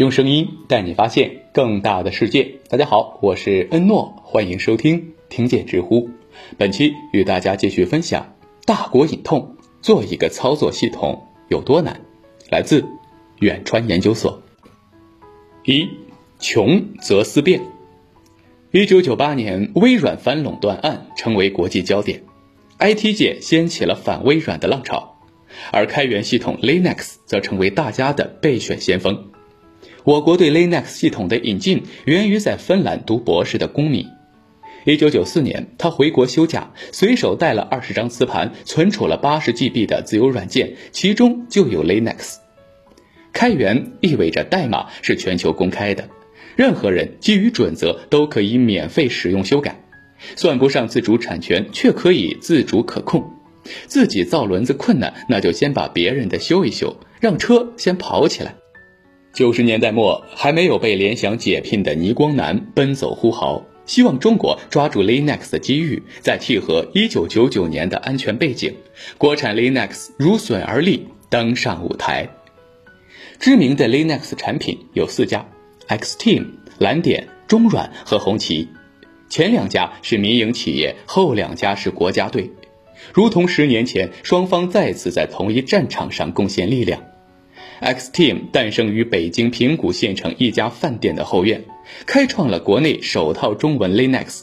用声音带你发现更大的世界。大家好，我是恩诺，欢迎收听听见知乎。本期与大家继续分享：大国隐痛，做一个操作系统有多难？来自远川研究所。一穷则思变。一九九八年，微软反垄断案成为国际焦点，IT 界掀起了反微软的浪潮。而开源系统 Linux 则成为大家的备选先锋。我国对 Linux 系统的引进源于在芬兰读博士的公米。一九九四年，他回国休假，随手带了二十张磁盘，存储了八十 GB 的自由软件，其中就有 Linux。开源意味着代码是全球公开的，任何人基于准则都可以免费使用修改，算不上自主产权，却可以自主可控。自己造轮子困难，那就先把别人的修一修，让车先跑起来。九十年代末，还没有被联想解聘的倪光南奔走呼号，希望中国抓住 Linux 的机遇，再契合一九九九年的安全背景，国产 Linux 如笋而立，登上舞台。知名的 Linux 产品有四家：Xteam、蓝点、中软和红旗。前两家是民营企业，后两家是国家队。如同十年前，双方再次在同一战场上贡献力量。Xteam 诞生于北京平谷县城一家饭店的后院，开创了国内首套中文 Linux。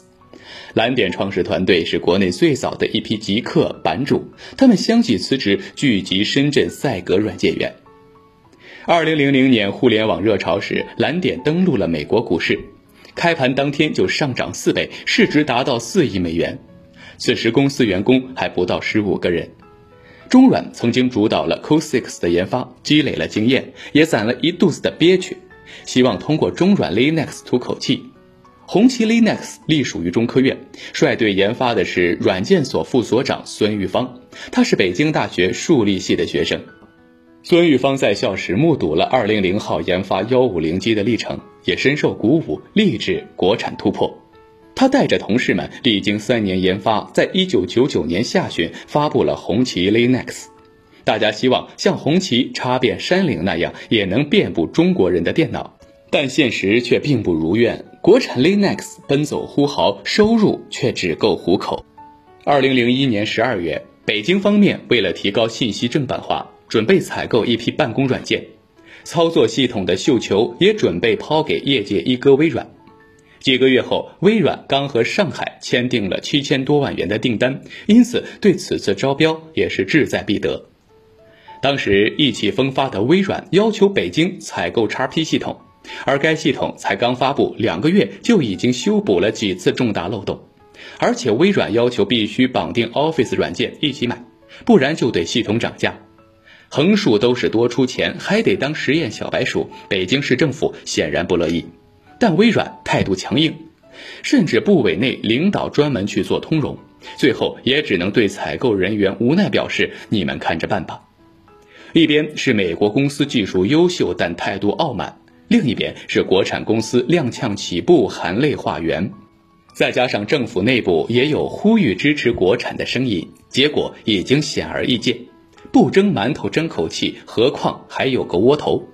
蓝点创始团队是国内最早的一批极客版主，他们相继辞职，聚集深圳赛格软件园。二零零零年互联网热潮时，蓝点登陆了美国股市，开盘当天就上涨四倍，市值达到四亿美元。此时公司员工还不到十五个人。中软曾经主导了 Cosix 的研发，积累了经验，也攒了一肚子的憋屈，希望通过中软 Linux 吐口气。红旗 Linux 隶属于中科院，率队研发的是软件所副所长孙玉芳，他是北京大学数理系的学生。孙玉芳在校时目睹了二零零号研发幺五零机的历程，也深受鼓舞，立志国产突破。他带着同事们历经三年研发，在一九九九年下旬发布了红旗 Linux。大家希望像红旗插遍山岭那样，也能遍布中国人的电脑，但现实却并不如愿。国产 Linux 奔走呼号，收入却只够糊口。二零零一年十二月，北京方面为了提高信息正版化，准备采购一批办公软件，操作系统的绣球也准备抛给业界一哥微软。几个月后，微软刚和上海签订了七千多万元的订单，因此对此次招标也是志在必得。当时意气风发的微软要求北京采购 XP 系统，而该系统才刚发布两个月，就已经修补了几次重大漏洞，而且微软要求必须绑定 Office 软件一起买，不然就得系统涨价。横竖都是多出钱，还得当实验小白鼠，北京市政府显然不乐意。但微软态度强硬，甚至部委内领导专门去做通融，最后也只能对采购人员无奈表示：“你们看着办吧。”一边是美国公司技术优秀但态度傲慢，另一边是国产公司踉跄起步含泪化缘，再加上政府内部也有呼吁支持国产的声音，结果已经显而易见：不争馒头争口气，何况还有个窝头。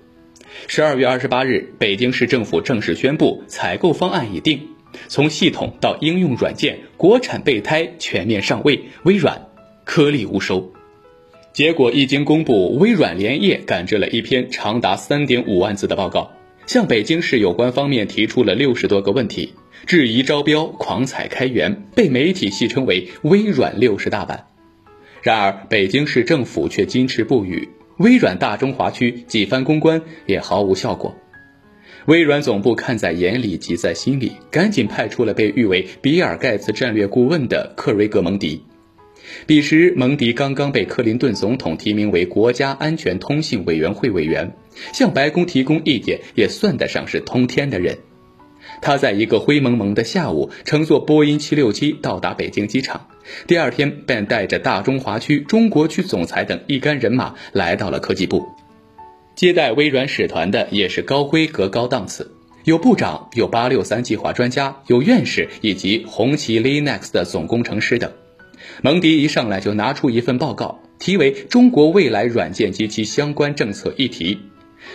十二月二十八日，北京市政府正式宣布采购方案已定，从系统到应用软件，国产备胎全面上位，微软颗粒无收。结果一经公布，微软连夜赶制了一篇长达三点五万字的报告，向北京市有关方面提出了六十多个问题，质疑招标狂采开源，被媒体戏称为“微软六十大板”。然而，北京市政府却矜持不语。微软大中华区几番公关也毫无效果，微软总部看在眼里，急在心里，赶紧派出了被誉为比尔盖茨战略顾问的克瑞格蒙迪。彼时，蒙迪刚刚被克林顿总统提名为国家安全通信委员会委员，向白宫提供意见也算得上是通天的人。他在一个灰蒙蒙的下午，乘坐波音767到达北京机场。第二天便带着大中华区、中国区总裁等一干人马来到了科技部，接待微软使团的也是高规格、高档次，有部长、有八六三计划专家、有院士以及红旗 Linux 的总工程师等。蒙迪一上来就拿出一份报告，题为《中国未来软件及其相关政策议题》，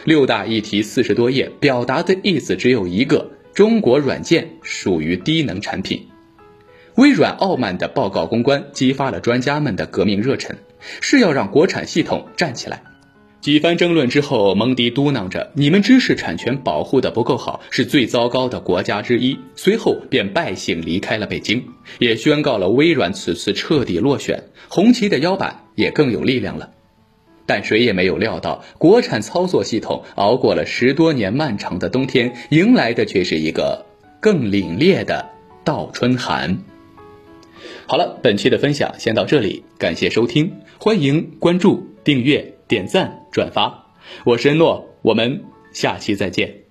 六大议题四十多页，表达的意思只有一个：中国软件属于低能产品。微软傲慢的报告公关，激发了专家们的革命热忱，是要让国产系统站起来。几番争论之后，蒙迪嘟囔着：“你们知识产权保护的不够好，是最糟糕的国家之一。”随后便败兴离开了北京，也宣告了微软此次彻底落选，红旗的腰板也更有力量了。但谁也没有料到，国产操作系统熬过了十多年漫长的冬天，迎来的却是一个更凛冽的倒春寒。好了，本期的分享先到这里，感谢收听，欢迎关注、订阅、点赞、转发，我是恩诺，我们下期再见。